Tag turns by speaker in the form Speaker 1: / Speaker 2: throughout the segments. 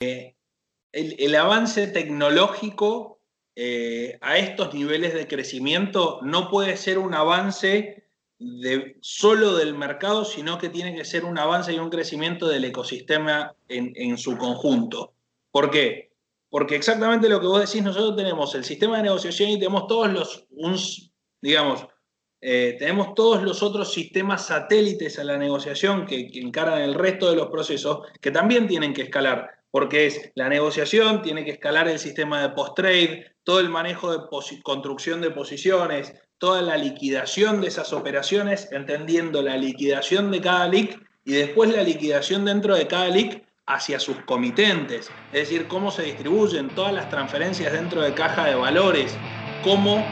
Speaker 1: el, avance tecnológico eh, a estos niveles de crecimiento no puede ser un avance solo del mercado, sino que tiene que ser un avance y un crecimiento del ecosistema en, su conjunto. ¿Por qué? Porque exactamente lo que vos decís, nosotros tenemos el sistema de negociación y tenemos todos los, digamos, eh, tenemos todos los otros sistemas satélites a la negociación que, que, el resto de los procesos que también tienen que escalar porque es la negociación, tiene que escalar el sistema de post-trade, todo el manejo de construcción de posiciones, toda la liquidación de esas operaciones, entendiendo la liquidación de cada LIC y después la liquidación dentro de cada LIC hacia sus comitentes, es decir, cómo se distribuyen todas las transferencias dentro de caja de valores, cómo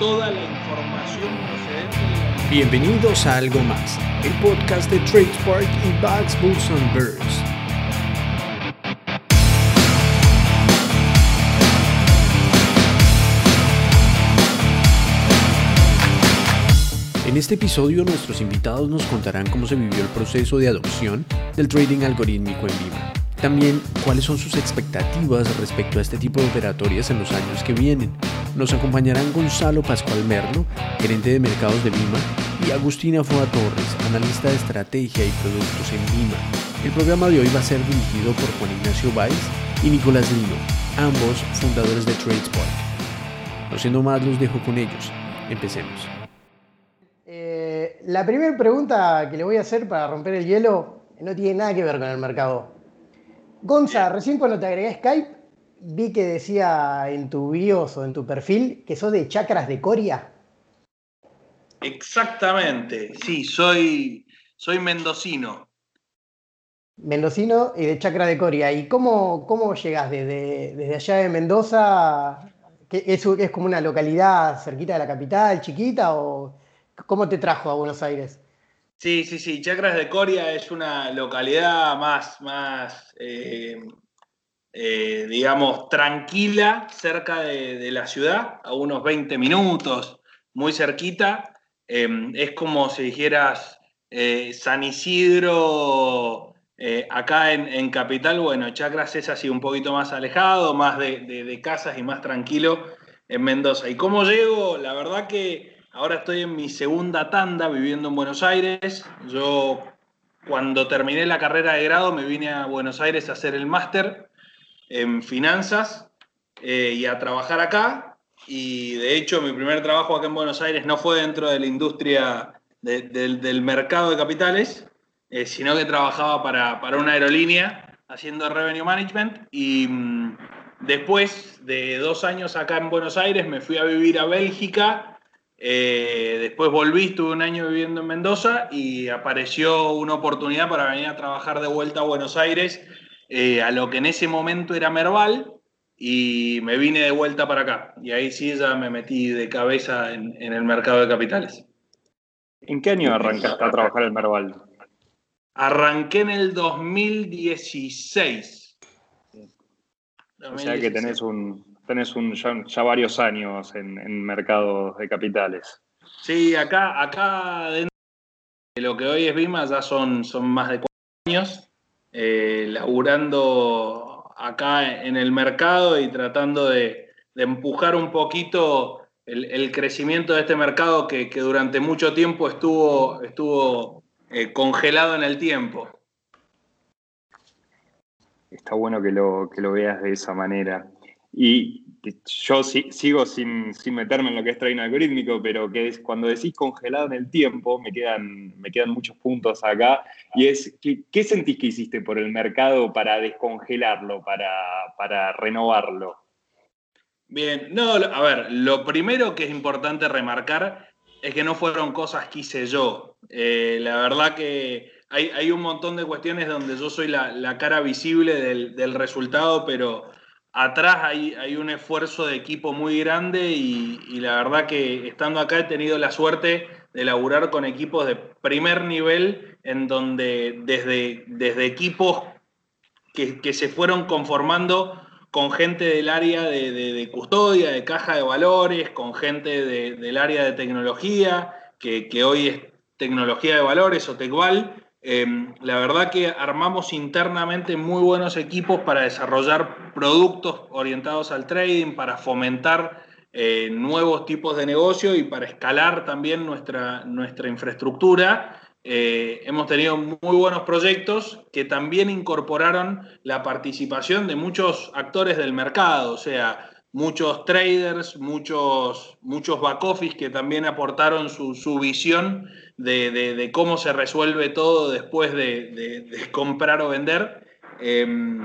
Speaker 1: toda la información procedente.
Speaker 2: Bienvenidos a Algo Más, el podcast de TradeSpark y Bugs Bulls Birds. En este episodio nuestros invitados nos contarán cómo se vivió el proceso de adopción del trading algorítmico en Vima. También cuáles son sus expectativas respecto a este tipo de operatorias en los años que vienen. Nos acompañarán Gonzalo Pascual Merlo, gerente de mercados de Vima, y Agustina Foa Torres, analista de estrategia y productos en Vima. El programa de hoy va a ser dirigido por Juan Ignacio Valls y Nicolás Lino, ambos fundadores de TradeSpark. No siendo más, los dejo con ellos. Empecemos
Speaker 3: la primera pregunta que le voy a hacer para romper el hielo no tiene nada que ver con el mercado. Gonza, recién cuando te agregué Skype, vi que decía en tu bios o en tu perfil que sos de chakras de Coria.
Speaker 1: Exactamente, sí, soy, soy mendocino.
Speaker 3: Mendocino y de chakra de Coria. ¿Y cómo, cómo llegas desde, desde allá de Mendoza? ¿Es, ¿Es como una localidad cerquita de la capital, chiquita? ¿O ¿Cómo te trajo a Buenos Aires?
Speaker 1: Sí, sí, sí. Chacras de Coria es una localidad más, más eh, eh, digamos, tranquila, cerca de, la ciudad, a unos 20 minutos, muy cerquita. Em, es como si dijeras eh, San Isidro, acá en, Capital, bueno, Chacras es así un poquito más alejado, más de, de casas y más tranquilo en Mendoza. ¿Y cómo llego? La verdad que Ahora estoy en mi segunda tanda viviendo en Buenos Aires. Yo cuando terminé la carrera de grado me vine a Buenos Aires a hacer el máster en finanzas eh, y a trabajar acá. Y de hecho mi primer trabajo acá en Buenos Aires no fue dentro de la industria del mercado de capitales, eh, sino que trabajaba para, para, una aerolínea haciendo revenue management. Y mm, después de dos años acá en Buenos Aires me fui a vivir a Bélgica eh, después volví, estuve un año viviendo en Mendoza y apareció una oportunidad para venir a trabajar de vuelta a Buenos Aires, eh, a lo que en ese momento era Merval, y me vine de vuelta para acá. Y ahí sí ya me metí de cabeza en, el mercado de capitales.
Speaker 4: ¿En qué año arrancaste a trabajar en Merval?
Speaker 1: Arranqué en el 2016.
Speaker 4: O sea que tenés un, tenés un, ya, varios años en, mercados de capitales.
Speaker 1: Sí, acá, acá dentro de lo que hoy es Bima ya son, son más de cuatro años eh, laburando acá en el mercado y tratando de, empujar un poquito el, crecimiento de este mercado que, durante mucho tiempo estuvo, estuvo eh, congelado en el tiempo.
Speaker 4: Está bueno que lo, que lo veas de esa manera. Y yo sigo sin, meterme en lo que es trading algorítmico, pero que es cuando decís congelado en el tiempo, me quedan, me quedan muchos puntos acá. Y es, ¿qué, sentís que hiciste por el mercado para descongelarlo, para, para renovarlo?
Speaker 1: Bien, no, a ver, lo primero que es importante remarcar es que no fueron cosas que hice yo. Eh, la verdad que hay, hay, un montón de cuestiones donde yo soy la, cara visible del, del resultado, pero atrás hay, hay, un esfuerzo de equipo muy grande y, la verdad que estando acá he tenido la suerte de laburar con equipos de primer nivel en donde desde, desde equipos que, se fueron conformando con gente del área de, custodia, de caja de valores, con gente del área de tecnología, que, hoy es tecnología de valores o TECVAL, Em, la verdad que armamos internamente muy buenos equipos para desarrollar productos orientados al trading, para fomentar eh, nuevos tipos de negocio y para escalar también nuestra, nuestra infraestructura. Eh, hemos tenido muy buenos proyectos que también incorporaron la participación de muchos actores del mercado, o sea, muchos traders, muchos, muchos back office que también aportaron su, visión de, cómo se resuelve todo después de, comprar o vender. Em,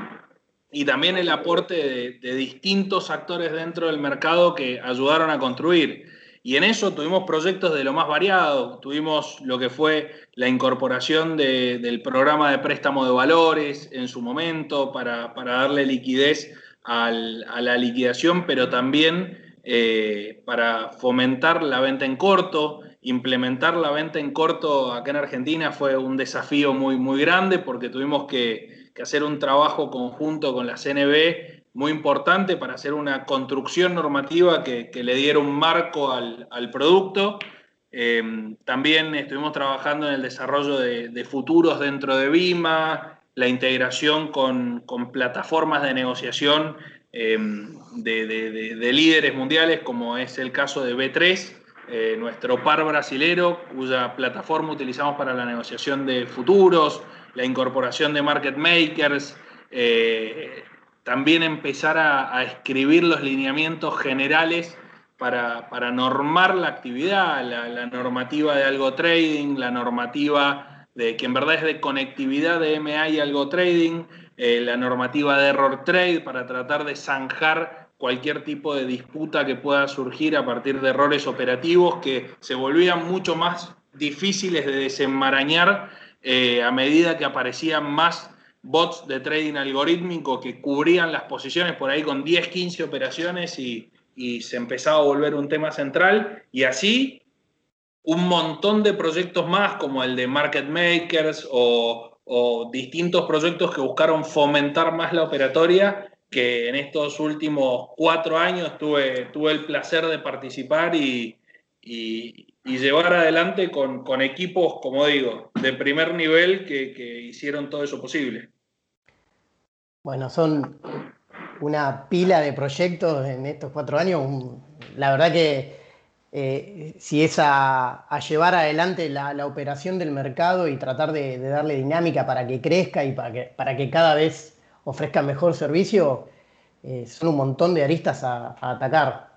Speaker 1: y también el aporte de, distintos actores dentro del mercado que ayudaron a construir. Y en eso tuvimos proyectos de lo más variado. Tuvimos lo que fue la incorporación del programa de préstamo de valores en su momento para, darle liquidez a la liquidación, pero también eh, para fomentar la venta en corto. Implementar la venta en corto acá en Argentina fue un desafío muy, muy grande porque tuvimos que, hacer un trabajo conjunto con la CNB muy importante para hacer una construcción normativa que, le diera un marco al, producto. Eh, también estuvimos trabajando en el desarrollo de, futuros dentro de BIMA, la integración con, plataformas de negociación em, de, líderes mundiales, como es el caso de B3, eh, nuestro par brasilero, cuya plataforma utilizamos para la negociación de futuros, la incorporación de market makers, eh, también empezar a, escribir los lineamientos generales para, normar la actividad, la, la normativa de algo trading, la normativa de que en verdad es de conectividad de MA y algo trading, eh, la normativa de error trade para tratar de zanjar cualquier tipo de disputa que pueda surgir a partir de errores operativos que se volvían mucho más difíciles de desenmarañar eh, a medida que aparecían más bots de trading algorítmico que cubrían las posiciones por ahí con 10, 15 operaciones y, y se empezaba a volver un tema central. Y así un montón de proyectos más, como el de Market Makers o, distintos proyectos que buscaron fomentar más la operatoria, que en estos últimos cuatro años tuve, tuve el placer de participar y, llevar adelante con, equipos, como digo, de primer nivel que, hicieron todo eso posible.
Speaker 3: Bueno, son una pila de proyectos en estos cuatro años. La verdad que eh, si es a, llevar adelante la, operación del mercado y tratar de, darle dinámica para que crezca y para que, para que cada vez ofrezca mejor servicio, eh, son un montón de aristas a, atacar.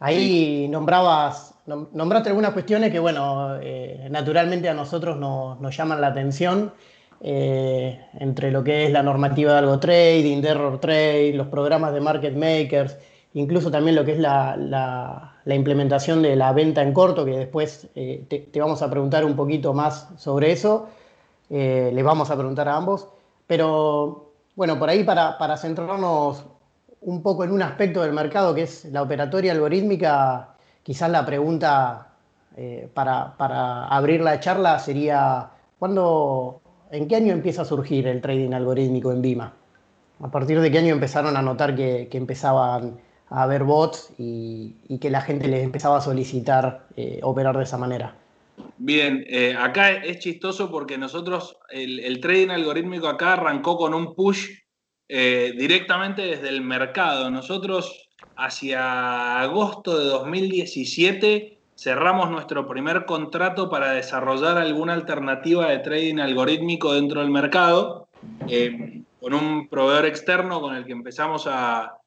Speaker 3: Ahí nombrabas, nombraste algunas cuestiones que, bueno, eh, naturalmente a nosotros nos, llaman la atención. entre lo que es la normativa de algo trading, de error trade, los programas de market makers, incluso también lo que es la, implementación de la venta en corto, que después eh, te, vamos a preguntar un poquito más sobre eso, eh, les vamos a preguntar a ambos, pero bueno, por ahí para, centrarnos un poco en un aspecto del mercado que es la operatoria algorítmica, quizás la pregunta eh, para, abrir la charla sería, ¿cuándo, ¿en qué año empieza a surgir el trading algorítmico en Vima? ¿A partir de qué año empezaron a notar que, que empezaban a ver bots y, que la gente les empezaba a solicitar eh, operar de esa manera.
Speaker 1: Bien, eh, acá es chistoso porque nosotros, el, trading algorítmico acá arrancó con un push eh, directamente desde el mercado. Nosotros hacia agosto de 2017 cerramos nuestro primer contrato para desarrollar alguna alternativa de trading algorítmico dentro del mercado, con un proveedor externo con el que empezamos a,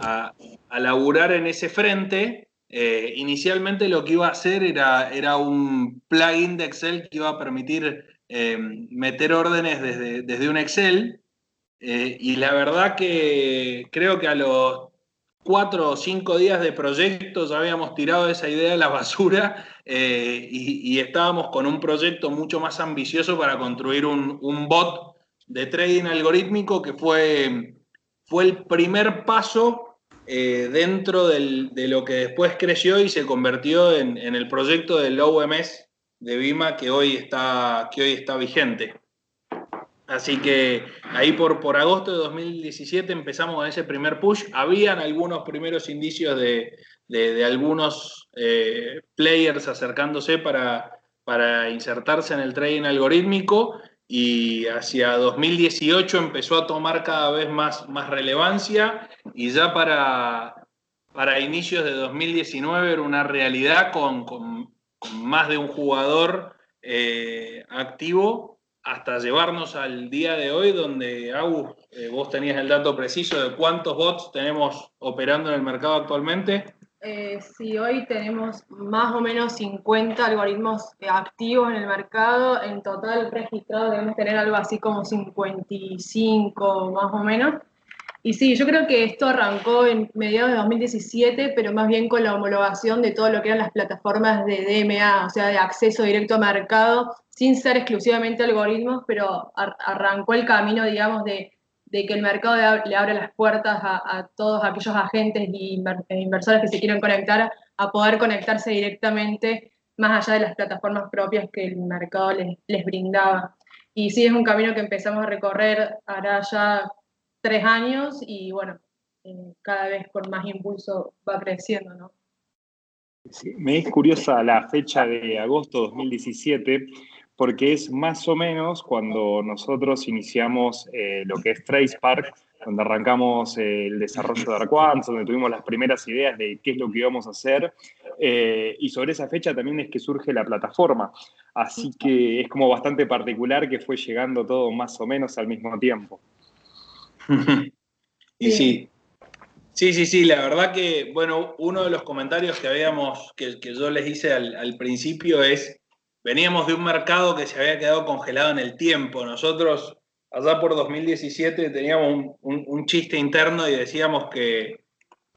Speaker 1: a, laburar en ese frente, eh, inicialmente lo que iba a hacer era, era un plugin de Excel que iba a permitir eh, meter órdenes desde, desde un Excel. Eh, y la verdad que creo que a los cuatro o cinco días de proyecto ya habíamos tirado esa idea a la basura y, estábamos con un proyecto mucho más ambicioso para construir un, un bot de trading algorítmico que fue, fue el primer paso eh, dentro de lo que después creció y se convirtió en, el proyecto del OMS de Vima que hoy está, que hoy está vigente. Así que ahí por, por agosto de 2017 empezamos con ese primer push. Habían algunos primeros indicios de, algunos eh, players acercándose para, para insertarse en el trading algorítmico y hacia 2018 empezó a tomar cada vez más, más relevancia y ya para, para inicios de 2019 era una realidad con, con, más de un jugador eh, activo hasta llevarnos al día de hoy donde, Agus, eh, vos tenías el dato preciso de cuántos bots tenemos operando en el mercado actualmente.
Speaker 5: Eh, sí, hoy tenemos más o menos 50 algoritmos activos en el mercado. En total registrados debemos tener algo así como 55 más o menos. Y sí, yo creo que esto arrancó en mediados de 2017, pero más bien con la homologación de todo lo que eran las plataformas de DMA, o sea, de acceso directo a mercado, sin ser exclusivamente algoritmos, pero arrancó el camino, digamos, de de que el mercado le abre las puertas a, todos aquellos agentes e inversores que se quieren conectar a poder conectarse directamente más allá de las plataformas propias que el mercado les, brindaba. Y sí, es un camino que empezamos a recorrer hará ya tres años y bueno, eh, cada vez con más impulso va creciendo, ¿no?
Speaker 4: me es curiosa la fecha de agosto de 2017 porque es más o menos cuando nosotros iniciamos eh, lo que es Trace Park, donde arrancamos eh, el desarrollo de Arquans, donde tuvimos las primeras ideas de qué es lo que íbamos a hacer, eh, y sobre esa fecha también es que surge la plataforma. Así que es como bastante particular que fue llegando todo más o menos al mismo tiempo.
Speaker 1: y sí, Sí, sí, sí, la verdad que, bueno, uno de los comentarios que habíamos, que, yo les hice al, principio es veníamos de un mercado que se había quedado congelado en el tiempo. Nosotros, allá por 2017, teníamos un, chiste interno y decíamos que,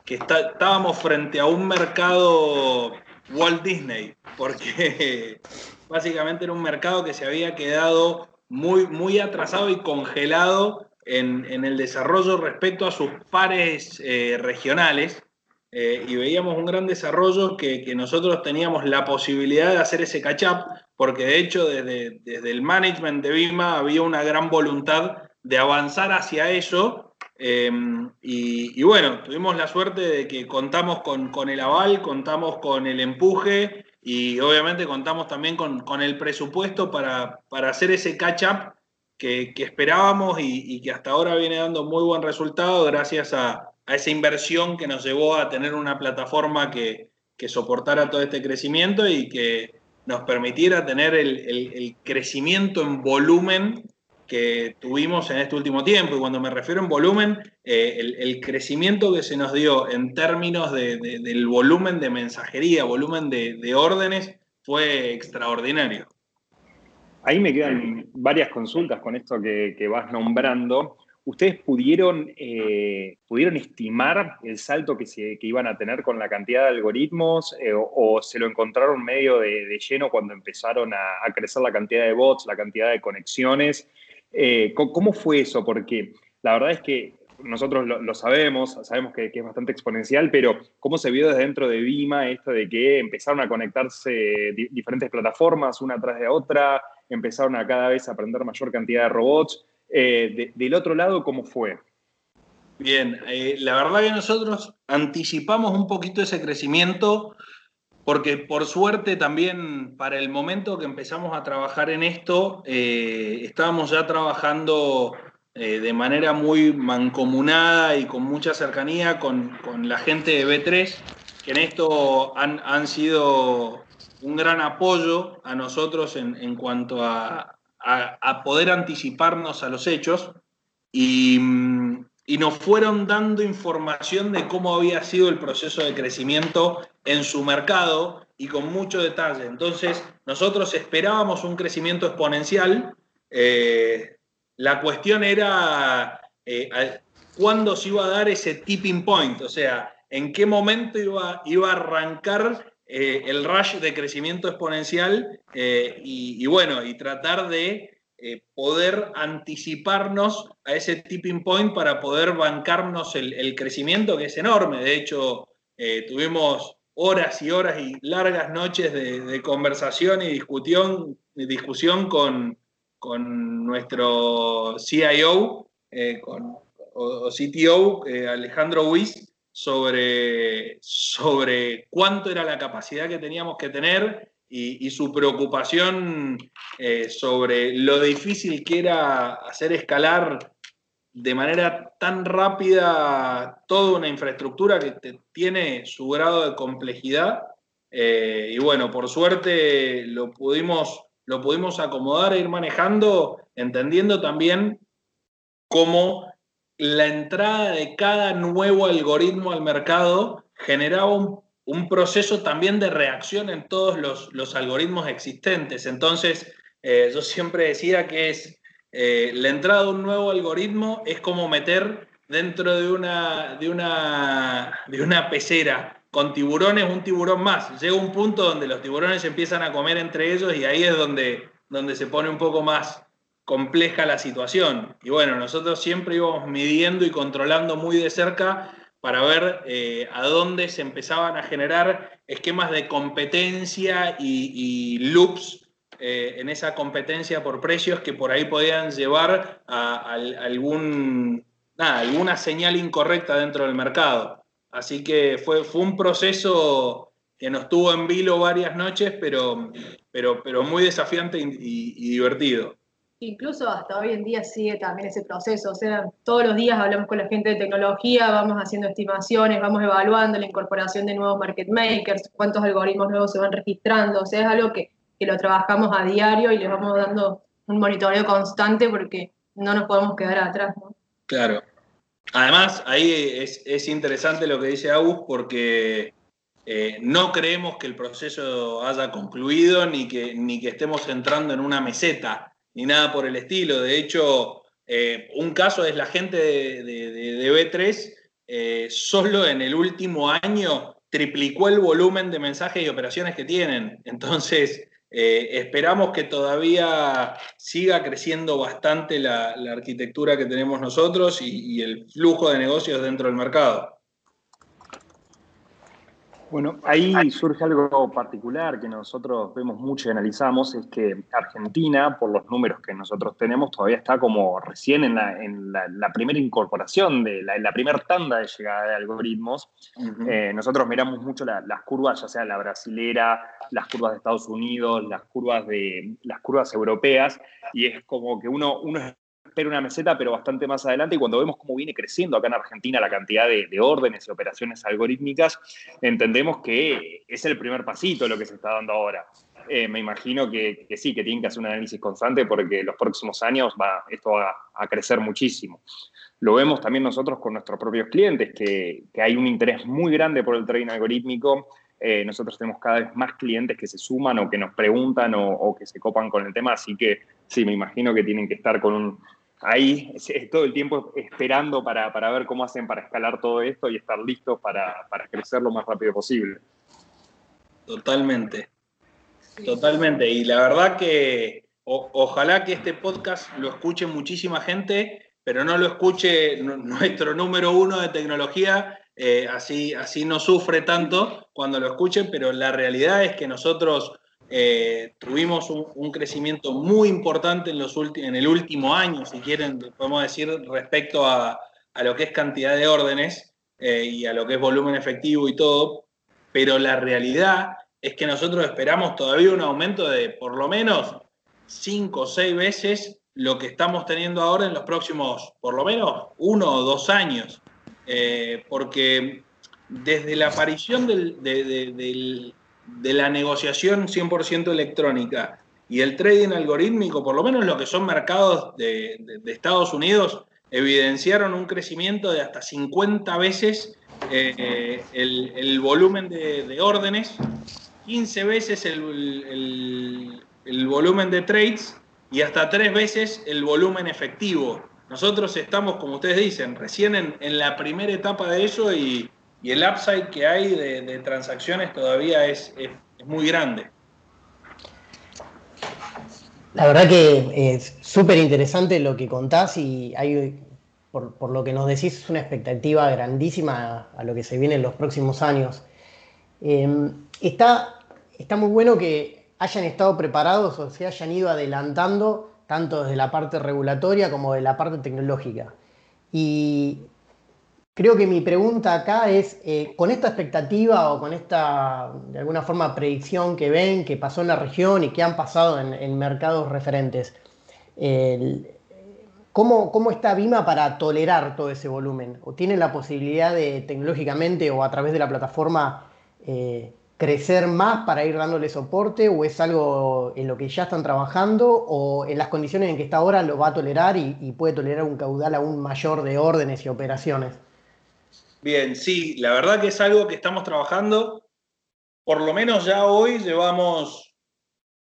Speaker 1: estábamos frente a un mercado Walt Disney, porque básicamente era un mercado que se había quedado muy, muy atrasado y congelado en, el desarrollo respecto a sus pares eh, regionales. Eh, y veíamos un gran desarrollo que, nosotros teníamos la posibilidad de hacer ese catch-up, porque de hecho desde, el management de Bima había una gran voluntad de avanzar hacia eso. Em, y, bueno, tuvimos la suerte de que contamos con, el aval, contamos con el empuje y obviamente contamos también con, el presupuesto para, hacer ese catch-up que, esperábamos y que hasta ahora viene dando muy buen resultado gracias a, a esa inversión que nos llevó a tener una plataforma que, soportara todo este crecimiento y que nos permitiera tener el, crecimiento en volumen que tuvimos en este último tiempo. Y cuando me refiero en volumen, eh, el, crecimiento que se nos dio en términos del volumen de mensajería, volumen de, órdenes, fue extraordinario.
Speaker 4: Ahí me quedan varias consultas con esto que, que vas nombrando. ¿Ustedes pudieron, eh, pudieron estimar el salto que, iban a tener con la cantidad de algoritmos eh, o, se lo encontraron medio de, lleno cuando empezaron a, crecer la cantidad de bots, la cantidad de conexiones? Eh, ¿Cómo fue eso? Porque la verdad es que nosotros lo, sabemos, sabemos que, es bastante exponencial, pero ¿cómo se vio desde dentro de Vima esto de que empezaron a conectarse diferentes plataformas una tras de otra, empezaron a cada vez aprender mayor cantidad de robots? Eh, del otro lado, ¿cómo fue?
Speaker 1: Bien, eh, la verdad que nosotros anticipamos un poquito ese crecimiento porque por suerte también para el momento que empezamos a trabajar en esto, eh, estábamos ya trabajando de manera muy mancomunada y con mucha cercanía con, la gente de B3, que en esto han, sido un gran apoyo a nosotros en cuanto a, a, poder anticiparnos a los hechos y, nos fueron dando información de cómo había sido el proceso de crecimiento en su mercado y con mucho detalle. Entonces, nosotros esperábamos un crecimiento exponencial. Eh, la cuestión era eh, cuándo se iba a dar ese tipping point, o sea, en qué momento iba, iba a arrancar eh, el rush de crecimiento exponencial eh, y, bueno, y tratar de eh, poder anticiparnos a ese tipping point para poder bancarnos el, crecimiento que es enorme. De hecho, tuvimos horas y horas y largas noches de, conversación y discusión, discusión con, con nuestro CIO con, o, CTO, Alejandro Wiss, sobre, sobre cuánto era la capacidad que teníamos que tener y, su preocupación eh, sobre lo difícil que era hacer escalar de manera tan rápida toda una infraestructura que tiene su grado de complejidad. Eh, y bueno, por suerte lo pudimos, lo pudimos acomodar e ir manejando, entendiendo también cómo la entrada de cada nuevo algoritmo al mercado generaba un proceso también de reacción en todos los, algoritmos existentes. Entonces, eh, yo siempre decía que es eh, la entrada de un nuevo algoritmo es como meter dentro de una, de una, de una pecera con tiburones un tiburón más. Llega un punto donde los tiburones empiezan a comer entre ellos y ahí es donde, donde se pone un poco más compleja la situación. Y bueno, nosotros siempre íbamos midiendo y controlando muy de cerca para ver eh, a dónde se empezaban a generar esquemas de competencia y, loops eh, en esa competencia por precios que por ahí podían llevar a, algún, alguna señal incorrecta dentro del mercado. Así que fue, fue un proceso que nos tuvo en vilo varias noches, pero, pero, pero muy desafiante y divertido
Speaker 5: incluso hasta hoy en día sigue también ese proceso, o sea, todos los días hablamos con la gente de tecnología, vamos haciendo estimaciones, vamos evaluando la incorporación de nuevos market makers, cuántos algoritmos nuevos se van registrando, o sea, es algo que, lo trabajamos a diario y les vamos dando un monitoreo constante porque no nos podemos quedar atrás.
Speaker 1: Claro. Además, ahí es, interesante lo que dice Agus porque eh, no creemos que el proceso haya concluido ni que, ni que estemos entrando en una meseta ni nada por el estilo. De hecho, eh, un caso es la gente de, B3, eh, solo en el último año triplicó el volumen de mensajes y operaciones que tienen. Entonces, eh, esperamos que todavía siga creciendo bastante la, arquitectura que tenemos nosotros y el flujo de negocios dentro del mercado.
Speaker 4: Bueno, ahí surge algo particular que nosotros vemos mucho y analizamos, es que Argentina, por los números que nosotros tenemos, todavía está como recién en la, primera incorporación, de la, primera tanda de llegada de algoritmos. Eh, nosotros miramos mucho las curvas, ya sea la brasilera, las curvas de Estados Unidos, las curvas, de, las curvas europeas, y es como que uno, uno espera una meseta, pero bastante más adelante. Y cuando vemos cómo viene creciendo acá en Argentina la cantidad de, órdenes y operaciones algorítmicas, entendemos que es el primer pasito lo que se está dando ahora. Eh, me imagino que, sí, que tienen que hacer un análisis constante porque los próximos años va, esto va a crecer muchísimo. Lo vemos también nosotros con nuestros propios clientes, que, hay un interés muy grande por el trading algorítmico. Eh, nosotros tenemos cada vez más clientes que se suman o que nos preguntan o, o, que se copan con el tema, así que sí, me imagino que tienen que estar con un, ahí todo el tiempo esperando para, ver cómo hacen para escalar todo esto y estar listos para, crecer lo más rápido posible.
Speaker 1: Totalmente, totalmente. Y la verdad que ojalá que este podcast lo escuche muchísima gente, pero no lo escuche nuestro número uno de tecnología, eh, así, así no sufre tanto cuando lo escuchen, pero la realidad es que nosotros eh, tuvimos un, crecimiento muy importante en, los en el último año, si quieren, podemos decir, respecto a, lo que es cantidad de órdenes eh, y a lo que es volumen efectivo y todo, pero la realidad es que nosotros esperamos todavía un aumento de por lo menos 5 o 6 veces lo que estamos teniendo ahora en los próximos, por lo menos, uno o dos años. Eh, porque desde la aparición del, de la negociación 100% electrónica y el trading algorítmico, por lo menos lo que son mercados de, Estados Unidos, evidenciaron un crecimiento de hasta 50 veces eh, el, volumen de, órdenes, 15 veces el, volumen de trades y hasta 3 veces el volumen efectivo. Nosotros estamos, como ustedes dicen, recién en, en la primera etapa de eso y, y el upside que hay de, transacciones todavía es, muy grande.
Speaker 3: La verdad que es súper interesante lo que contás y hay, por, lo que nos decís, es una expectativa grandísima a, lo que se viene en los próximos años. Em, está, está muy bueno que hayan estado preparados o se hayan ido adelantando tanto desde la parte regulatoria como de la parte tecnológica. Y creo que mi pregunta acá es, eh, con esta expectativa o con esta, de alguna forma, predicción que ven, que pasó en la región y que han pasado en, mercados referentes, ¿cómo, está Vima para tolerar todo ese volumen? ¿O tiene la posibilidad de tecnológicamente o a través de la plataforma eh, crecer más para ir dándole soporte o es algo en lo que ya están trabajando o en las condiciones en que está ahora lo va a tolerar y, puede tolerar un caudal aún mayor de órdenes y operaciones?
Speaker 1: Bien, sí, la verdad que es algo que estamos trabajando. Por lo menos ya hoy llevamos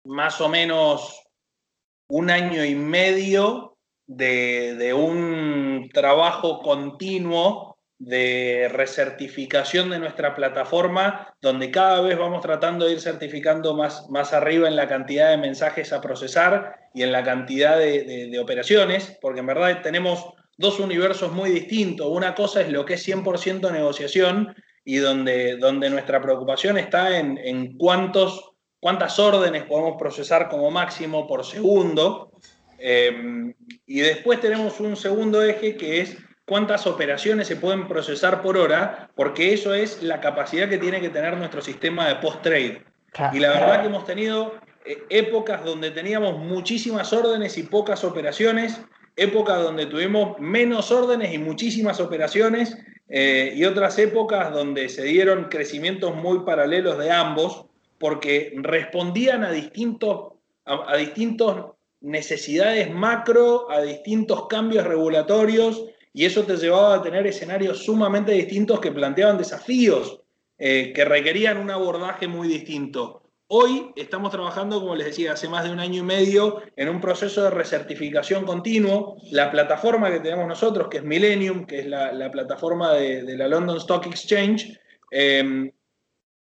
Speaker 1: más o menos un año y medio de, de un trabajo continuo de recertificación de nuestra plataforma, donde cada vez vamos tratando de ir certificando más, más arriba en la cantidad de mensajes a procesar y en la cantidad de, operaciones, porque en verdad tenemos dos universos muy distintos. Una cosa es lo que es 100% negociación y donde, donde nuestra preocupación está en, en cuántos, cuántas órdenes podemos procesar como máximo por segundo. Eh, y después tenemos un segundo eje que es cuántas operaciones se pueden procesar por hora, porque eso es la capacidad que tiene que tener nuestro sistema de post-trade. Y la verdad que hemos tenido eh, épocas donde teníamos muchísimas órdenes y pocas operaciones, épocas donde tuvimos menos órdenes y muchísimas operaciones, eh, y otras épocas donde se dieron crecimientos muy paralelos de ambos, porque respondían a distintos, a distintos necesidades macro, a distintos cambios regulatorios y eso te llevaba a tener escenarios sumamente distintos que planteaban desafíos eh, que requerían un abordaje muy distinto. Hoy estamos trabajando, como les decía, hace más de un año y medio en un proceso de recertificación continuo. La plataforma que tenemos nosotros, que es Millennium, que es la, plataforma de, la London Stock Exchange, em,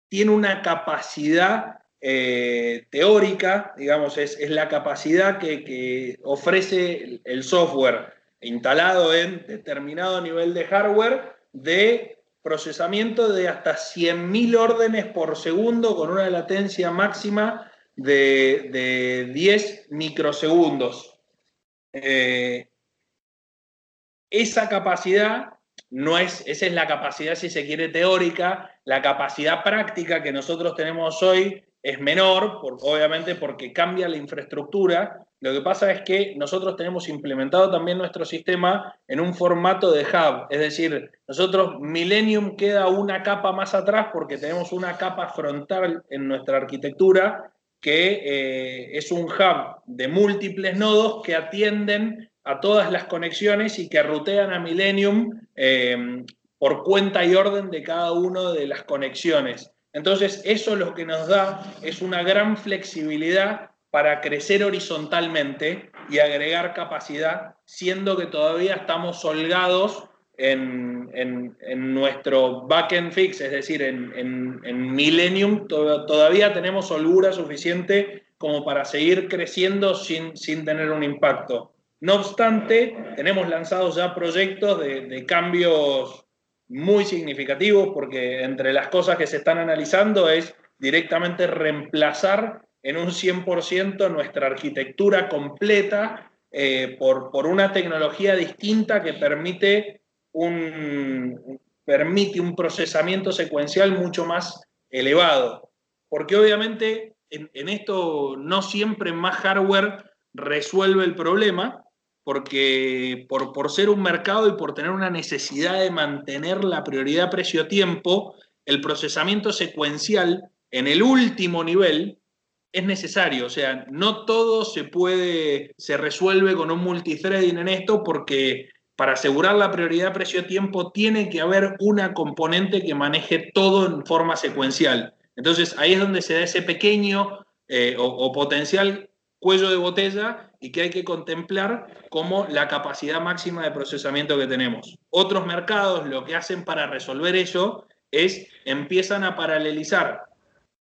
Speaker 1: tiene una capacidad eh, teórica, digamos, es, la capacidad que, que ofrece el software instalado en determinado nivel de hardware de procesamiento de hasta 100.000 órdenes por segundo con una latencia máxima de, 10 microsegundos. Eh, esa capacidad no es, esa es la capacidad, si se quiere, teórica. La capacidad práctica que nosotros tenemos hoy es menor, obviamente porque cambia la infraestructura, lo que pasa es que nosotros tenemos implementado también nuestro sistema en un formato de hub, es decir, nosotros Millennium queda una capa más atrás porque tenemos una capa frontal en nuestra arquitectura que eh, es un hub de múltiples nodos que atienden a todas las conexiones y que rutean a Millennium eh, por cuenta y orden de cada una de las conexiones. Entonces, eso lo que nos da es una gran flexibilidad para crecer horizontalmente y agregar capacidad, siendo que todavía estamos holgados en, nuestro backend fix, es decir, en, Millennium, todavía tenemos holgura suficiente como para seguir creciendo sin, sin tener un impacto. No obstante, tenemos lanzados ya proyectos de cambios muy significativos, porque entre las cosas que se están analizando es directamente reemplazar en un 100% nuestra arquitectura completa eh, por, una tecnología distinta que permite un, permite un procesamiento secuencial mucho más elevado. Porque obviamente en, esto no siempre más hardware resuelve el problema, porque por, por, ser un mercado y por tener una necesidad de mantener la prioridad precio-tiempo, el procesamiento secuencial en el último nivel es necesario, o sea, no todo se puede, se resuelve con un multithreading en esto porque para asegurar la prioridad precio-tiempo tiene que haber una componente que maneje todo en forma secuencial. Entonces ahí es donde se da ese pequeño eh, o, potencial cuello de botella y que hay que contemplar como la capacidad máxima de procesamiento que tenemos. Otros mercados lo que hacen para resolver eso es empiezan a paralelizar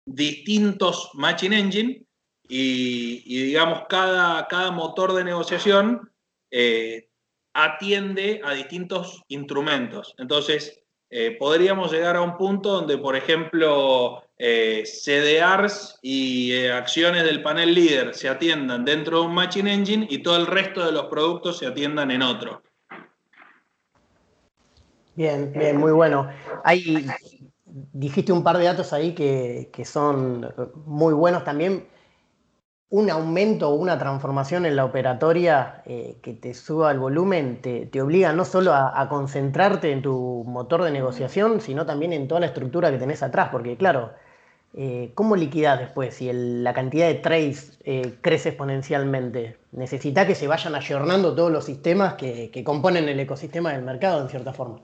Speaker 1: distintos matching engine y, digamos, cada, cada, motor de negociación eh, atiende a distintos instrumentos. Entonces, eh, podríamos llegar a un punto donde, por ejemplo, eh, CDRs y acciones del panel líder se atiendan dentro de un matching engine y todo el resto de los productos se atiendan en otro.
Speaker 3: Bien, bien, muy bueno. Hay, dijiste un par de datos ahí que, son muy buenos también. Un aumento o una transformación en la operatoria eh, que te suba el volumen te, obliga no solo a, concentrarte en tu motor de negociación, sino también en toda la estructura que tenés atrás, porque claro, eh, ¿cómo liquidás después si la cantidad de trades eh, crece exponencialmente? Necesita que se vayan ayornando todos los sistemas que componen el ecosistema del mercado, en cierta forma.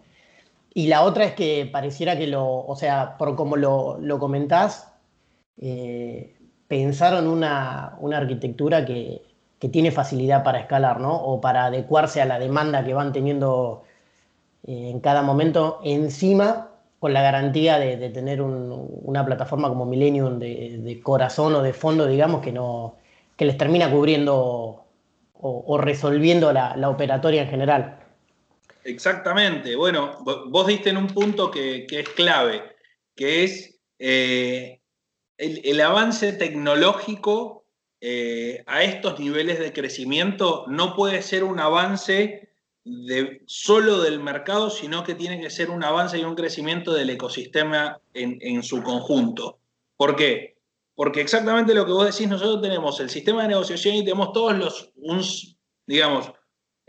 Speaker 3: Y la otra es que pareciera que lo, o sea, por como lo, comentás, eh, pensaron una, una arquitectura que, tiene facilidad para escalar, ¿no? O para adecuarse a la demanda que van teniendo eh, en cada momento, encima con la garantía de, tener una plataforma como Millennium de, corazón o de fondo, digamos, que, no, que les termina cubriendo o, resolviendo la, la operatoria en general.
Speaker 1: Exactamente. Bueno, vos diste en un punto que, es clave, que es eh, el, avance tecnológico eh, a estos niveles de crecimiento no puede ser un avance solo del mercado, sino que tiene que ser un avance y un crecimiento del ecosistema en, su conjunto. ¿Por qué? Porque exactamente lo que vos decís, nosotros tenemos el sistema de negociación y tenemos todos los, digamos,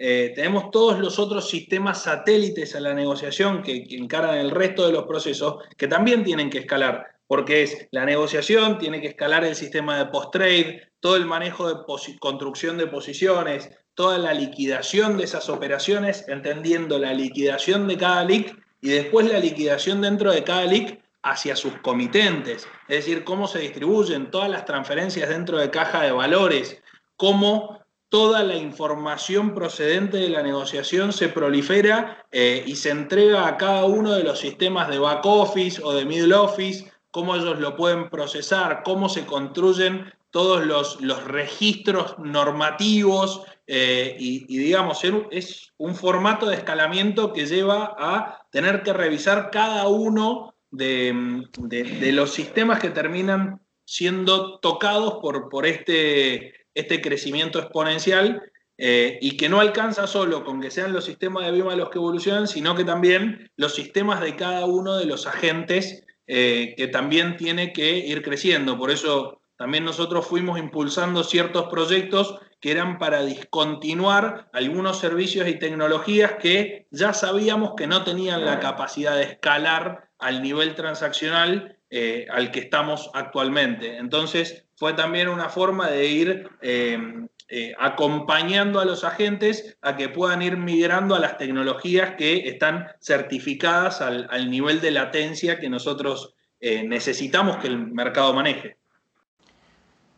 Speaker 1: eh, tenemos todos los otros sistemas satélites a la negociación que, encaran el resto de los procesos que también tienen que escalar, porque es la negociación, tiene que escalar el sistema de post-trade, todo el manejo de construcción de posiciones, toda la liquidación de esas operaciones, entendiendo la liquidación de cada LIC y después la liquidación dentro de cada LIC hacia sus comitentes, es decir, cómo se distribuyen todas las transferencias dentro de caja de valores, cómo toda la información procedente de la negociación se prolifera eh, y se entrega a cada uno de los sistemas de back office o de middle office, cómo ellos lo pueden procesar, cómo se construyen todos los, los registros normativos eh, y, digamos, es un formato de escalamiento que lleva a tener que revisar cada uno de, de los sistemas que terminan siendo tocados por, por este este crecimiento exponencial eh, y que no alcanza solo con que sean los sistemas de BIMA los que evolucionan, sino que también los sistemas de cada uno de los agentes eh, que también tiene que ir creciendo. Por eso también nosotros fuimos impulsando ciertos proyectos que eran para discontinuar algunos servicios y tecnologías que ya sabíamos que no tenían la capacidad de escalar al nivel transaccional eh, al que estamos actualmente. Entonces, fue también una forma de ir em, eh, acompañando a los agentes a que puedan ir migrando a las tecnologías que están certificadas al, nivel de latencia que nosotros eh, necesitamos que el mercado maneje.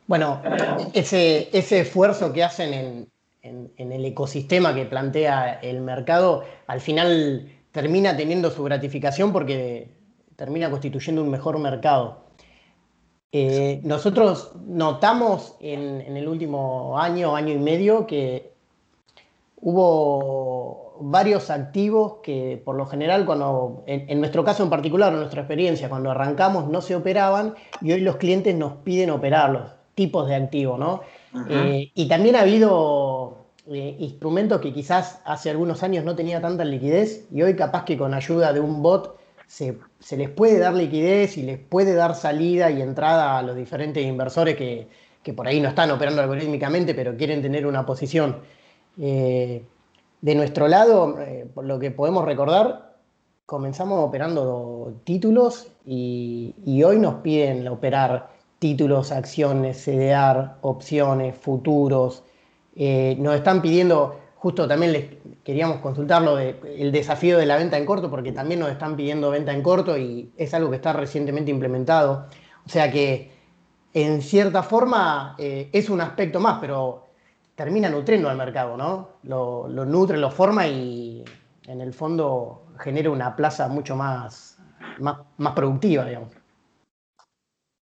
Speaker 3: Bueno, ese, ese esfuerzo que hacen en, en el ecosistema que plantea el mercado, al final termina teniendo su gratificación porque termina constituyendo un mejor mercado. Eh, nosotros notamos en, el último año, año y medio, que hubo varios activos que por lo general, cuando, en, nuestro caso en particular, en nuestra experiencia, cuando arrancamos no se operaban y hoy los clientes nos piden operarlos, tipos de activos, ¿no? Eh, y también ha habido eh, instrumentos que quizás hace algunos años no tenía tanta liquidez y hoy capaz que con ayuda de un bot se, les puede dar liquidez y les puede dar salida y entrada a los diferentes inversores que, por ahí no están operando algorítmicamente, pero quieren tener una posición. Eh, de nuestro lado, eh, por lo que podemos recordar, comenzamos operando títulos y, hoy nos piden operar títulos, acciones, CDR, opciones, futuros. Eh, nos están pidiendo justo también les queríamos consultarlo de el desafío de la venta en corto, porque también nos están pidiendo venta en corto y es algo que está recientemente implementado. O sea que en cierta forma eh, es un aspecto más, pero termina nutriendo al mercado, ¿no? Lo, nutre, lo forma y en el fondo genera una plaza mucho más, más, productiva, digamos.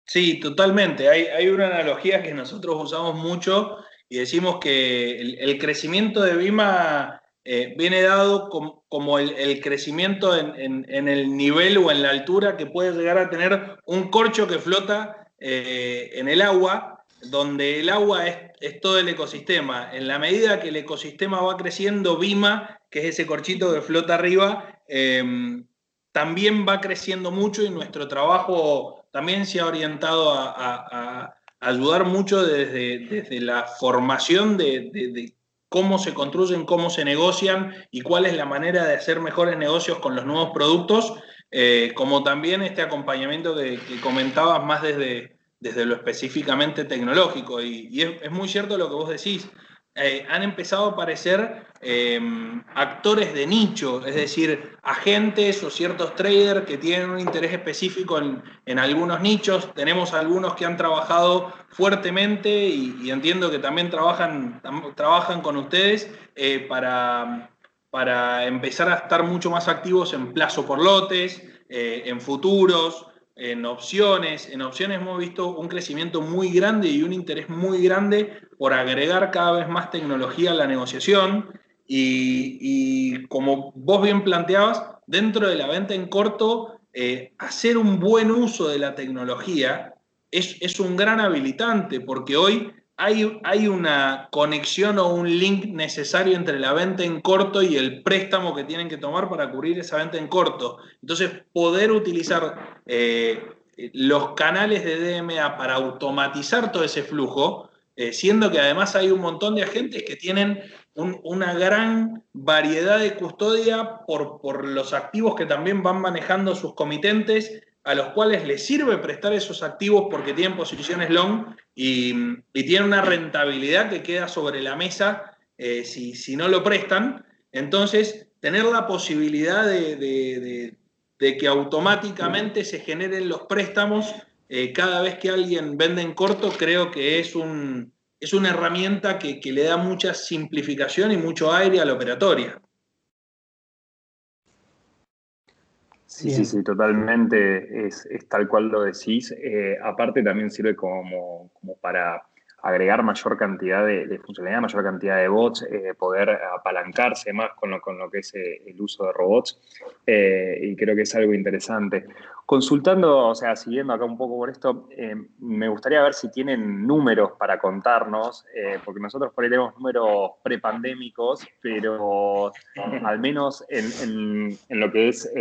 Speaker 1: Sí, totalmente. Hay, hay una analogía que nosotros usamos mucho y decimos que el, crecimiento de Bima eh, viene dado como, el, crecimiento en, el nivel o en la altura que puede llegar a tener un corcho que flota eh, en el agua. donde el agua es, todo el ecosistema. En la medida que el ecosistema va creciendo, Vima, que es ese corchito que flota arriba, em, también va creciendo mucho y nuestro trabajo también se ha orientado a, ayudar mucho desde, desde, la formación de, cómo se construyen, cómo se negocian y cuál es la manera de hacer mejores negocios con los nuevos productos, eh, como también este acompañamiento que comentabas más desde, desde lo específicamente tecnológico. Y, es, muy cierto lo que vos decís. Eh, han empezado a aparecer em, actores de nicho, es decir, agentes o ciertos traders que tienen un interés específico en, algunos nichos. Tenemos algunos que han trabajado fuertemente y, entiendo que también trabajan, trabajan con ustedes eh, para, para empezar a estar mucho más activos en plazo por lotes, eh, en futuros en opciones. En opciones hemos visto un crecimiento muy grande y un interés muy grande por agregar cada vez más tecnología a la negociación. Y, como vos bien planteabas, dentro de la venta en corto, eh, hacer un buen uso de la tecnología es, es un gran habilitante, porque hoy hay, una conexión o un link necesario entre la venta en corto y el préstamo que tienen que tomar para cubrir esa venta en corto. Entonces, poder utilizar eh, los canales de DMA para automatizar todo ese flujo, eh, siendo que además hay un montón de agentes que tienen una gran variedad de custodia por, por los activos que también van manejando sus comitentes a los cuales les sirve prestar esos activos porque tienen posiciones long y, tienen una rentabilidad que queda sobre la mesa eh, si, no lo prestan. Entonces, tener la posibilidad de, que automáticamente se generen los préstamos eh, cada vez que alguien vende en corto, creo que es, un, es una herramienta que, que le da mucha simplificación y mucho aire a la operatoria.
Speaker 4: Sí, sí, sí, totalmente. Es, tal cual lo decís. Eh, aparte también sirve como, como para agregar mayor cantidad de, funcionalidad, mayor cantidad de bots, eh, poder apalancarse más con lo, con lo que es eh, el uso de robots. Eh, y creo que es algo interesante. Consultando, o sea, siguiendo acá un poco por esto, me gustaría ver si tienen números para contarnos, porque nosotros por ahí tenemos números prepandémicos, pero al menos en, lo que es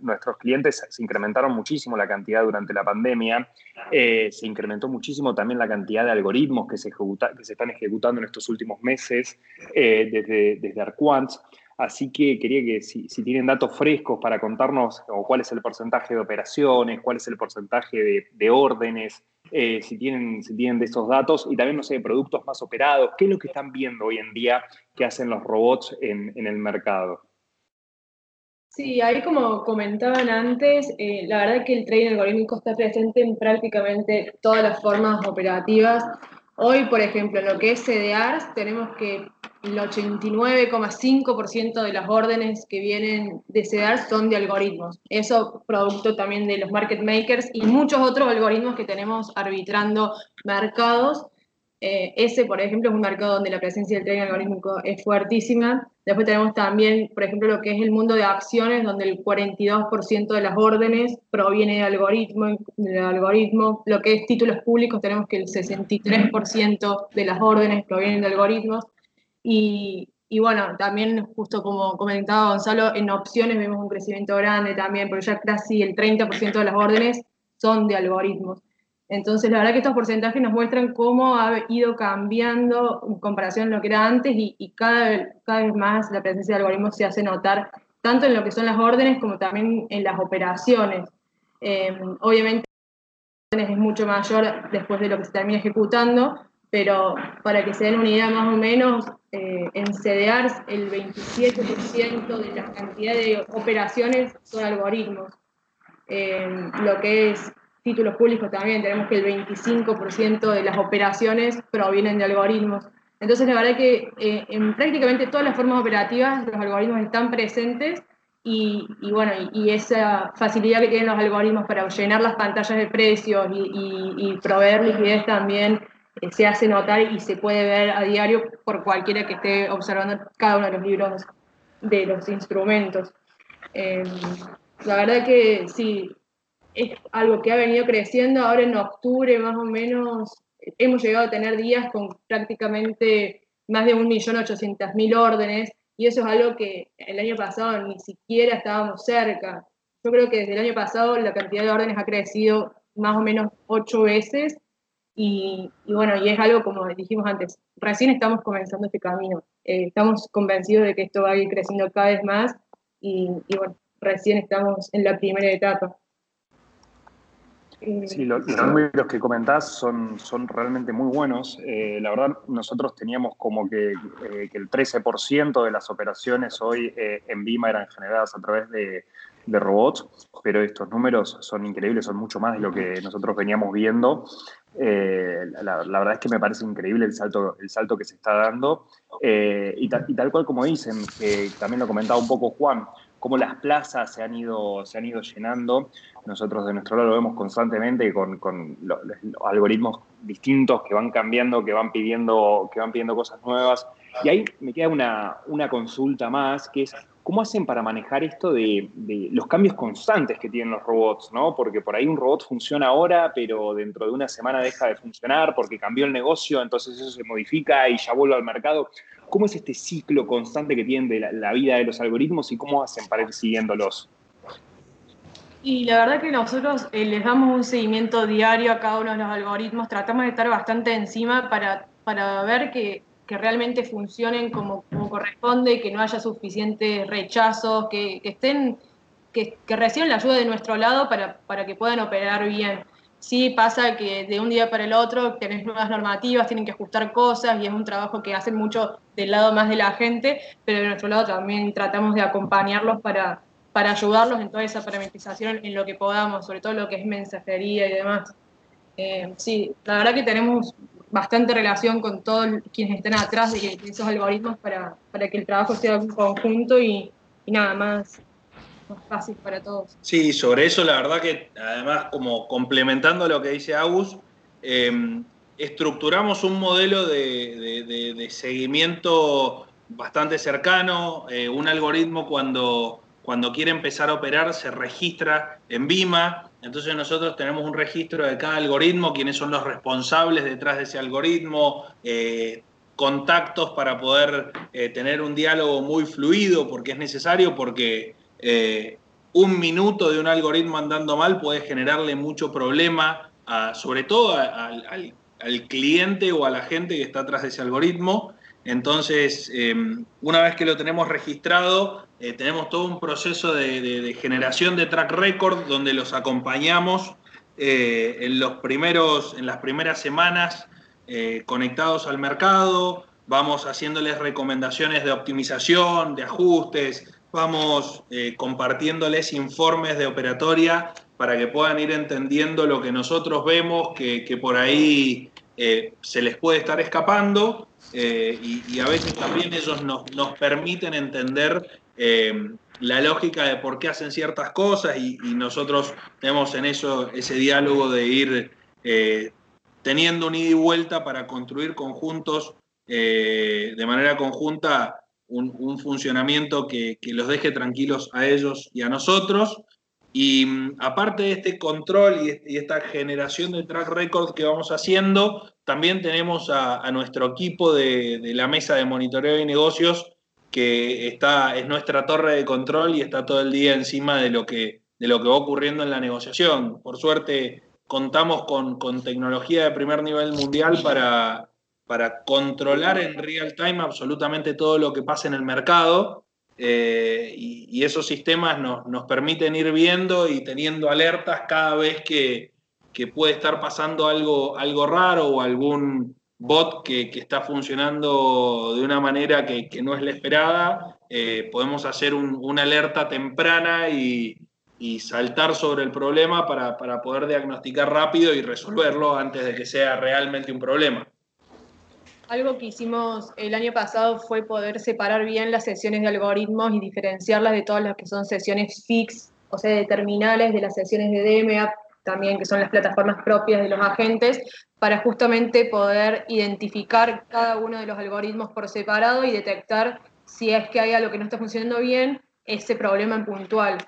Speaker 4: nuestros clientes se incrementaron muchísimo la cantidad durante la pandemia, se incrementó muchísimo también la cantidad de algoritmos que se, que se están ejecutando en estos últimos meses eh, desde, desde Arquant. Así que quería que si, tienen datos frescos para contarnos cuál es el porcentaje de operaciones, cuál es el porcentaje de, órdenes, eh, si, tienen, si tienen de esos datos y también, no sé, productos más operados, qué es lo que están viendo hoy en día que hacen los robots en, el mercado.
Speaker 5: Sí, ahí como comentaban antes, eh, la verdad que el trading algorítmico está presente en prácticamente todas las formas operativas. Hoy, por ejemplo, en lo que es CDRs, tenemos que el 89,5% de las órdenes que vienen de CDRs son de algoritmos. Eso producto también de los market makers y muchos otros algoritmos que tenemos arbitrando mercados eh, ese, por ejemplo, es un mercado donde la presencia del trading algorítmico es fuertísima. Después tenemos también, por ejemplo, lo que es el mundo de acciones, donde el 42% de las órdenes proviene de algoritmo, del algoritmo. Lo que es títulos públicos, tenemos que el 63% de las órdenes provienen de algoritmos. Y, y bueno, también, justo como comentaba Gonzalo, en opciones vemos un crecimiento grande también, porque ya casi el 30% de las órdenes son de algoritmos. Entonces, la verdad que estos porcentajes nos muestran cómo ha ido cambiando en comparación a lo que era antes y, cada, cada, vez más la presencia de algoritmos se hace notar tanto en lo que son las órdenes como también en las operaciones. Eh, obviamente, es mucho mayor después de lo que se termina ejecutando, pero para que se den una idea más o menos, eh, en CDRs el 27% de la cantidad de operaciones son algoritmos. Eh, lo que es títulos públicos también, tenemos que el 25% de las operaciones provienen de algoritmos. Entonces, la verdad que eh, en prácticamente todas las formas operativas los algoritmos están presentes y, bueno, y, esa facilidad que tienen los algoritmos para llenar las pantallas de precios y, proveer liquidez también se hace notar y se puede ver a diario por cualquiera que esté observando cada uno de los libros de los instrumentos. Eh, la verdad que sí, es algo que ha venido creciendo. Ahora en octubre más o menos hemos llegado a tener días con prácticamente más de 1.800.000 órdenes y eso es algo que el año pasado ni siquiera estábamos cerca. Yo creo que desde el año pasado la cantidad de órdenes ha crecido más o menos ocho veces y, bueno, y es algo como dijimos antes, recién estamos comenzando este camino. Eh, estamos convencidos de que esto va a ir creciendo cada vez más y, y bueno, recién estamos en la primera etapa.
Speaker 4: Sí, los, números que comentás son, son realmente muy buenos. Eh, la verdad, nosotros teníamos como que, eh, que el 13% de las operaciones hoy eh, en Vima eran generadas a través de, de, robots, pero estos números son increíbles, son mucho más de lo que nosotros veníamos viendo. La, la, verdad es que me parece increíble el salto, el salto que se está dando. Y, y, tal cual como dicen, también lo comentaba un poco Juan, cómo las plazas se han ido, se han ido llenando. Nosotros de nuestro lado lo vemos constantemente con, los, algoritmos distintos que van cambiando, que van pidiendo, que van pidiendo cosas nuevas. Y ahí me queda una, una consulta más, que es ¿cómo hacen para manejar esto de, los cambios constantes que tienen los robots? ¿no? Porque por ahí un robot funciona ahora, pero dentro de una semana deja de funcionar porque cambió el negocio, entonces eso se modifica y ya vuelve al mercado. ¿Cómo es este ciclo constante que tienen de la, vida de los algoritmos y cómo hacen para ir siguiéndolos?
Speaker 5: Y la verdad que nosotros eh, les damos un seguimiento diario a cada uno de los algoritmos, tratamos de estar bastante encima para, para ver que, que realmente funcionen como, como, corresponde, que no haya suficientes rechazos, que, estén, que, que, reciban la ayuda de nuestro lado para, para que puedan operar bien. Sí pasa que de un día para el otro tenés nuevas normativas, tienen que ajustar cosas y es un trabajo que hacen mucho del lado más de la gente, pero de nuestro lado también tratamos de acompañarlos para, para ayudarlos en toda esa parametrización en lo que podamos, sobre todo lo que es mensajería y demás. Eh, sí, la verdad que tenemos bastante relación con todos quienes están atrás de, esos algoritmos para, para, que el trabajo sea un conjunto y, nada más, fácil para todos.
Speaker 1: Sí, sobre eso la verdad que además como complementando lo que dice Agus, eh, estructuramos un modelo de, seguimiento bastante cercano, eh, un algoritmo cuando cuando quiere empezar a operar se registra en Vima, entonces nosotros tenemos un registro de cada algoritmo, quiénes son los responsables detrás de ese algoritmo, eh, contactos para poder eh, tener un diálogo muy fluido, porque es necesario, porque eh, un minuto de un algoritmo andando mal puede generarle mucho problema, sobre todo al, al cliente o a la gente que está atrás de ese algoritmo. Entonces, una vez que lo tenemos registrado, eh, tenemos todo un proceso de, generación de track record donde los acompañamos eh, en, los primeros, en las primeras semanas eh, conectados al mercado, vamos haciéndoles recomendaciones de optimización, de ajustes, vamos compartiéndoles informes de operatoria para que puedan ir entendiendo lo que nosotros vemos, que, por ahí se les puede estar escapando. Y, a veces también ellos nos permiten entender eh, la lógica de por qué hacen ciertas cosas y, nosotros tenemos en eso ese diálogo de ir eh, teniendo un ida y vuelta para construir conjuntos eh, de manera conjunta un, funcionamiento que, los deje tranquilos a ellos y a nosotros. Y mm, aparte de este control y, esta generación de track record que vamos haciendo, también tenemos a, nuestro equipo de, de, la mesa de monitoreo de negocios que está, es nuestra torre de control y está todo el día encima de lo que, de lo que va ocurriendo en la negociación. Por suerte, contamos con, con tecnología de primer nivel mundial para, para controlar en real time absolutamente todo lo que pasa en el mercado. Eh, y, y, esos sistemas nos, nos, permiten ir viendo y teniendo alertas cada vez que, que puede estar pasando algo, algo raro o algún, bot que, está funcionando de una manera que, no es la esperada, eh, podemos hacer una alerta temprana y, saltar sobre el problema para, poder diagnosticar rápido y resolverlo antes de que sea realmente un problema.
Speaker 5: Algo que hicimos el año pasado fue poder separar bien las sesiones de algoritmos y diferenciarlas de todas las que son sesiones fix, o sea, de terminales, de las sesiones de DMA, también que son las plataformas propias de los agentes, para justamente poder identificar cada uno de los algoritmos por separado y detectar si es que hay algo que no está funcionando bien, ese problema en puntual.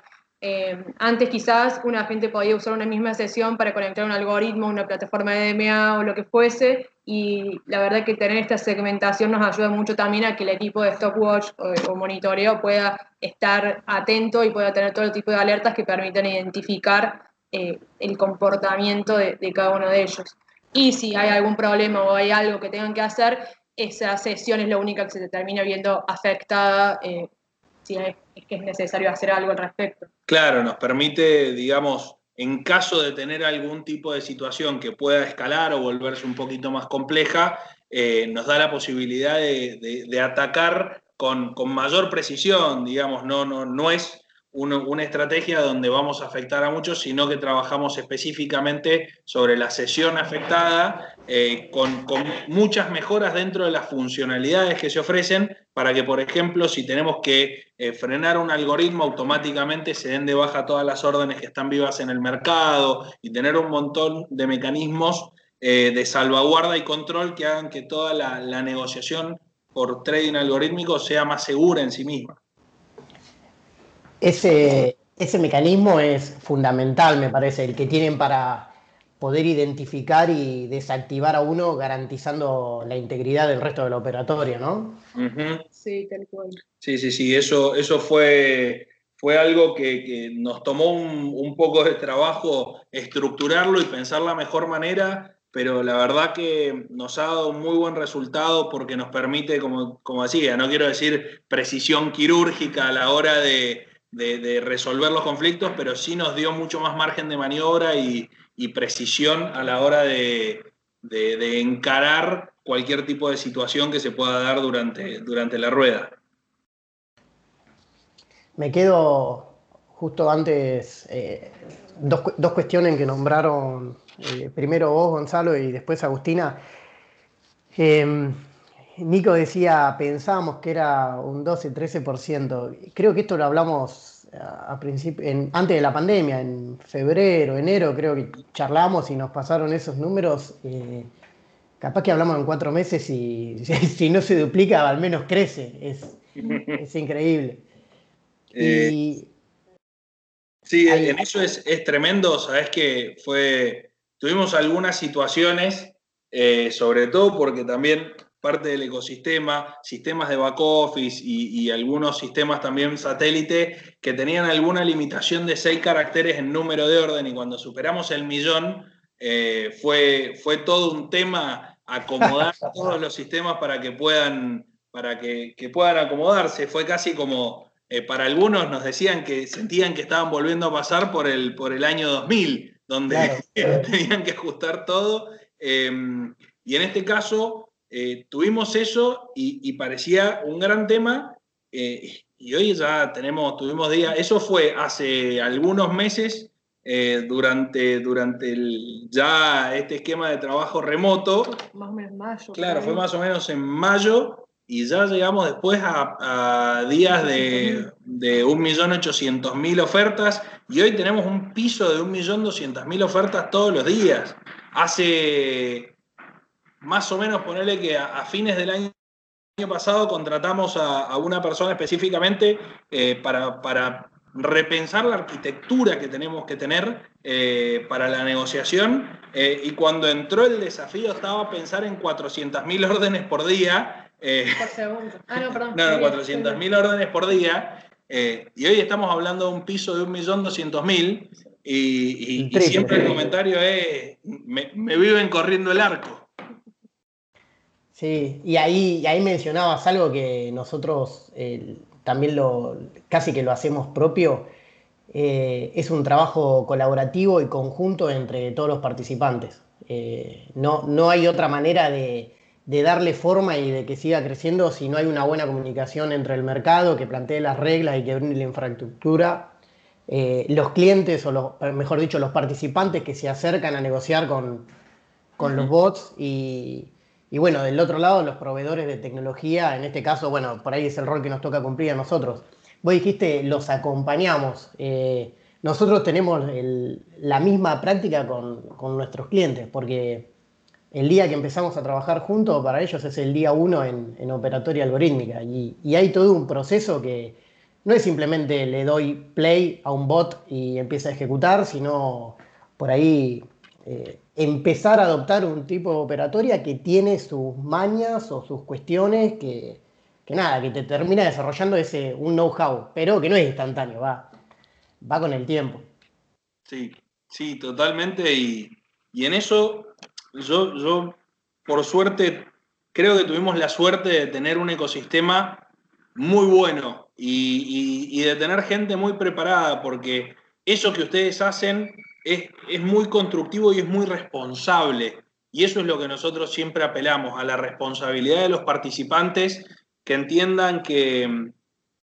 Speaker 5: Eh, antes quizás una gente podía usar una misma sesión para conectar un algoritmo, una plataforma de DMA o lo que fuese, y la verdad que tener esta segmentación nos ayuda mucho también a que el equipo de stopwatch o, o monitoreo pueda estar atento y pueda tener todo tipo de alertas que permitan identificar eh, el comportamiento de, de cada uno de ellos. Y si hay algún problema o hay algo que tengan que hacer, esa sesión es la única que se termina viendo afectada eh, si es, que es necesario hacer algo al respecto.
Speaker 1: Claro, nos permite, digamos, en caso de tener algún tipo de situación que pueda escalar o volverse un poquito más compleja, eh, nos da la posibilidad de, de, de atacar con, con, mayor precisión, digamos, no, no, no es una estrategia donde vamos a afectar a muchos, sino que trabajamos específicamente sobre la sesión afectada eh, con, muchas mejoras dentro de las funcionalidades que se ofrecen para que, por ejemplo, si tenemos que eh, frenar un algoritmo, automáticamente se den de baja todas las órdenes que están vivas en el mercado y tener un montón de mecanismos eh, de salvaguarda y control que hagan que toda la, la negociación por trading algorítmico sea más segura en sí misma
Speaker 3: ese, ese mecanismo es fundamental, me parece, el que tienen para poder identificar y desactivar a uno garantizando la integridad del resto del operatorio, ¿no?
Speaker 5: Uh -huh. Sí, tal cual.
Speaker 1: Sí, sí, sí, eso, eso fue, fue algo que, que nos tomó un, un, poco de trabajo estructurarlo y pensar la mejor manera, pero la verdad que nos ha dado un muy buen resultado porque nos permite, como, como decía, no quiero decir precisión quirúrgica a la hora de, de, resolver los conflictos, pero sí nos dio mucho más margen de maniobra y, precisión a la hora de, de, encarar cualquier tipo de situación que se pueda dar durante, durante la rueda.
Speaker 3: Me quedo justo antes, eh, dos, dos, cuestiones que nombraron eh, primero vos, Gonzalo, y después Agustina. Eh, Nico decía, pensábamos que era un 12-13%. Creo que esto lo hablamos a en, antes de la pandemia, en febrero, enero, creo que charlamos y nos pasaron esos números. Eh, capaz que hablamos en cuatro meses y si no se duplica, al menos crece. Es, es increíble.
Speaker 1: Eh, y, sí, en eso es, es, tremendo. Sabes que fue. Tuvimos algunas situaciones, eh, sobre todo porque también parte del ecosistema, sistemas de back office y, y, algunos sistemas también satélite que tenían alguna limitación de seis caracteres en número de orden y cuando superamos el millón eh, fue, fue todo un tema acomodar todos los sistemas para que puedan, para que, que puedan acomodarse. Fue casi como, eh, para algunos nos decían que sentían que estaban volviendo a pasar por el, por el año 2000, donde claro. tenían que ajustar todo. Eh, y en este caso, eh, tuvimos eso y, y, parecía un gran tema eh, y hoy ya tenemos, tuvimos días, eso fue hace algunos meses eh, durante, durante el, ya este esquema de trabajo remoto.
Speaker 5: Más o menos mayo.
Speaker 1: Claro, fue más o menos en mayo y ya llegamos después a, a días de, de 1.800.000 ofertas y hoy tenemos un piso de 1.200.000 ofertas todos los días. Hace más o menos ponerle que a, a fines del año pasado contratamos a, a una persona específicamente eh, para, para, repensar la arquitectura que tenemos que tener eh, para la negociación eh, y cuando entró el desafío estaba pensar en 400.000 órdenes por día.
Speaker 5: por segundo. Ah, no, perdón.
Speaker 1: No, no 400.000 órdenes por día. y hoy estamos hablando de un piso de 1.200.000 y, y, y siempre el comentario es, me, me viven corriendo el arco.
Speaker 3: Sí, y ahí, y ahí mencionabas algo que nosotros eh, también lo, casi que lo hacemos propio. Eh, es un trabajo colaborativo y conjunto entre todos los participantes. Eh, no, no hay otra manera de, de, darle forma y de que siga creciendo si no hay una buena comunicación entre el mercado que plantee las reglas y que brinde la infraestructura, los clientes o los, mejor dicho los participantes que se acercan a negociar con, con uh -huh. los bots y, y bueno, del otro lado, los proveedores de tecnología, en este caso, bueno, por ahí es el rol que nos toca cumplir a nosotros. Vos dijiste, los acompañamos. Eh, nosotros tenemos la misma práctica con, con, nuestros clientes, porque el día que empezamos a trabajar juntos, para ellos es el día uno en, en operatoria algorítmica. Y, y, hay todo un proceso que, no es simplemente le doy play a un bot y empieza a ejecutar, sino por ahí eh, empezar a adoptar un tipo de operatoria que tiene sus mañas o sus cuestiones que, nada, que te termina desarrollando ese, un know-how, pero que no es instantáneo, va, va con el tiempo.
Speaker 1: Sí, sí, totalmente. Y, en eso yo, yo, por suerte, creo que tuvimos la suerte de tener un ecosistema muy bueno y de tener gente muy preparada, porque eso que ustedes hacen es, muy constructivo y es muy responsable. Y eso es lo que nosotros siempre apelamos, a la responsabilidad de los participantes que entiendan que,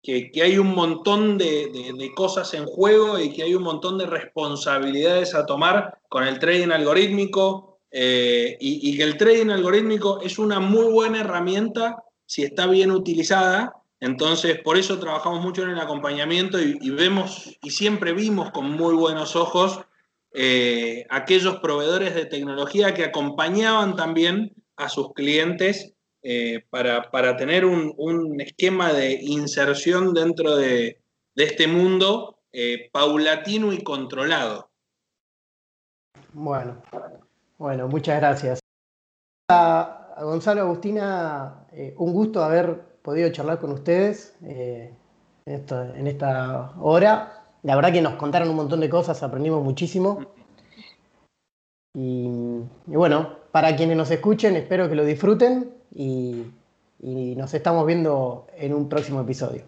Speaker 1: que, hay un montón de, cosas en juego y que hay un montón de responsabilidades a tomar con el trading algorítmico eh, y, que el trading algorítmico es una muy buena herramienta si está bien utilizada. Entonces, por eso trabajamos mucho en el acompañamiento y vemos y siempre vimos con muy buenos ojos eh, aquellos proveedores de tecnología que acompañaban también a sus clientes eh, para, tener un, esquema de inserción dentro de, este mundo eh, paulatino y controlado.
Speaker 3: Bueno, bueno, muchas gracias. A, Gonzalo Agustina, un gusto haber podido charlar con ustedes en esta hora. La verdad que nos contaron un montón de cosas, aprendimos muchísimo. Y, bueno, para quienes nos escuchen, espero que lo disfruten y, nos estamos viendo en un próximo episodio.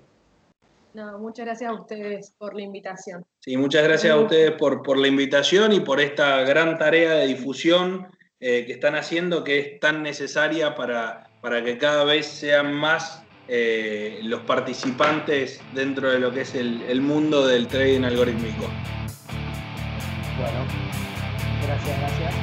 Speaker 5: No, muchas gracias a ustedes por la invitación.
Speaker 1: Sí, muchas gracias a ustedes por, por la invitación y por esta gran tarea de difusión eh, que están haciendo, que es tan necesaria para, para que cada vez sean más eh, los participantes dentro de lo que es el, mundo del trading algorítmico.
Speaker 3: Bueno, gracias, gracias.